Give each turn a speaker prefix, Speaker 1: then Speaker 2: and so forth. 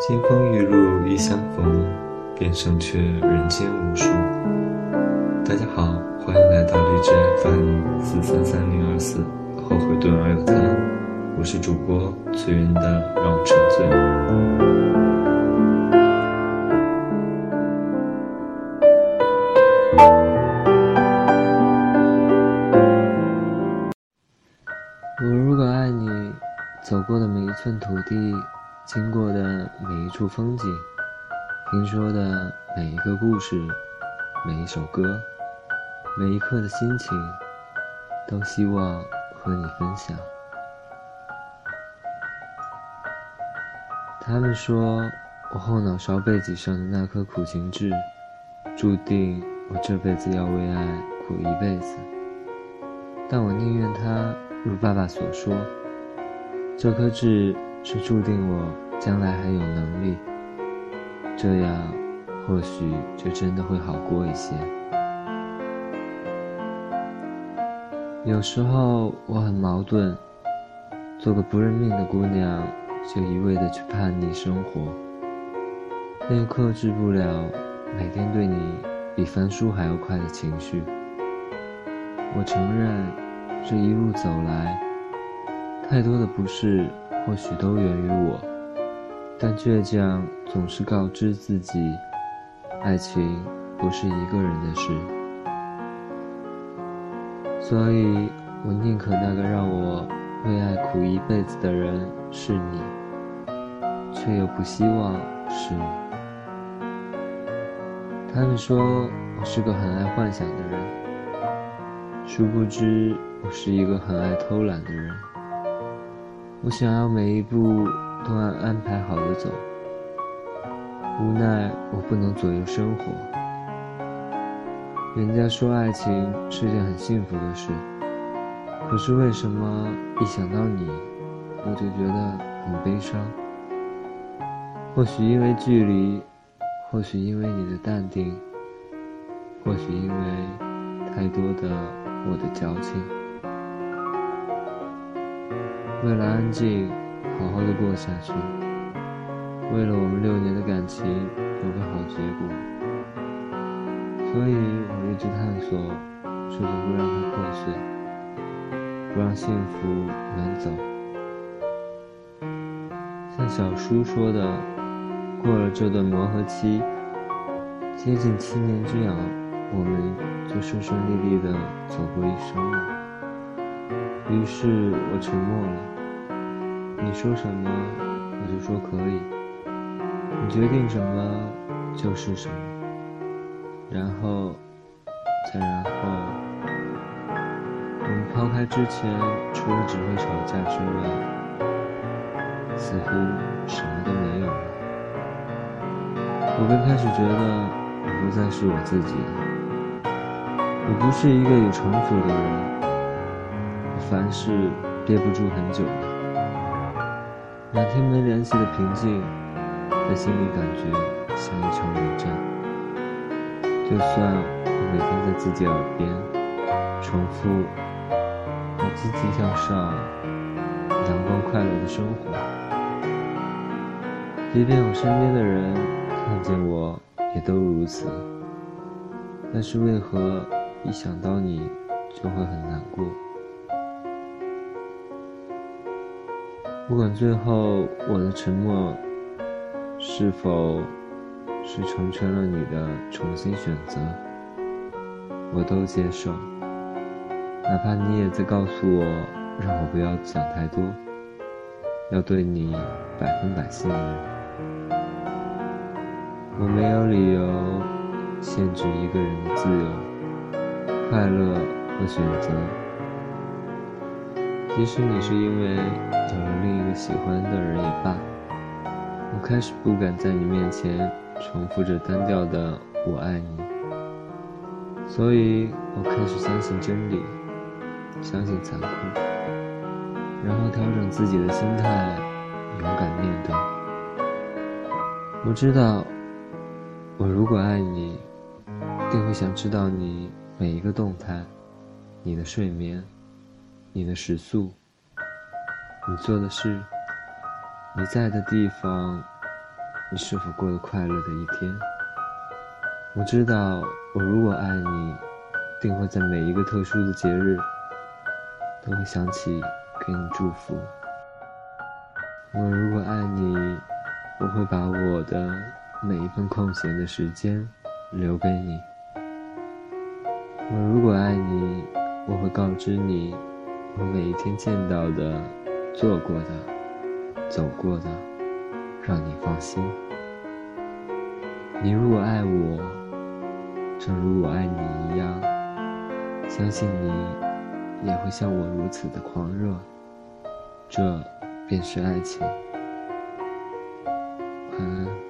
Speaker 1: 金风玉露一相逢，便胜却人间无数。大家好，欢迎来到荔枝 FM 四三三零二四，后悔顿而有他，我是主播醉人的让我沉醉。
Speaker 2: 我如果爱你，走过的每一寸土地。经过的每一处风景，听说的每一个故事，每一首歌，每一刻的心情，都希望和你分享。他们说我后脑勺背脊上的那颗苦情痣，注定我这辈子要为爱苦一辈子。但我宁愿它如爸爸所说，这颗痣。是注定我将来还有能力，这样或许就真的会好过一些。有时候我很矛盾，做个不认命的姑娘，就一味的去叛逆生活，但又克制不了每天对你比翻书还要快的情绪。我承认，这一路走来，太多的不是。或许都源于我，但倔强总是告知自己，爱情不是一个人的事，所以我宁可那个让我为爱苦一辈子的人是你，却又不希望是你。他们说我是个很爱幻想的人，殊不知我是一个很爱偷懒的人。我想要每一步都按安排好的走，无奈我不能左右生活。人家说爱情是件很幸福的事，可是为什么一想到你，我就觉得很悲伤？或许因为距离，或许因为你的淡定，或许因为太多的我的矫情。为了安静，好好的过下去；为了我们六年的感情有个好结果，所以我一直探索，试着不让它破碎，不让幸福远走。像小叔说的，过了这段磨合期，接近七年之痒，我们就顺顺利利的走过一生了。于是我沉默了。你说什么，我就说可以。你决定什么，就是什么。然后，再然后，我们抛开之前除了只会吵架之外，似乎什么都没有了。我便开始觉得，我不再是我自己了。我不是一个有城府的人，凡事憋不住很久。两天没联系的平静，在心里感觉像一场冷战。就算我每天在自己耳边重复“我积极向上，阳光快乐的生活”，即便我身边的人看见我也都如此，但是为何一想到你就会很难过？不管最后我的沉默是否是成全了你的重新选择，我都接受。哪怕你也在告诉我，让我不要想太多，要对你百分百信任。我没有理由限制一个人的自由、快乐和选择。即使你是因为有了另一个喜欢的人也罢，我开始不敢在你面前重复着单调的“我爱你”，所以我开始相信真理，相信残酷，然后调整自己的心态，勇敢面对。我知道，我如果爱你，定会想知道你每一个动态，你的睡眠。你的食宿，你做的事，你在的地方，你是否过得快乐的一天。我知道，我如果爱你，定会在每一个特殊的节日，都会想起给你祝福。我如果爱你，我会把我的每一份空闲的时间留给你。我如果爱你，我会告知你，我每一天见到的、做过的走过的让你放心。你如果爱我正如我爱你一样相信你也会像我如此的狂热这便是爱情。晚安。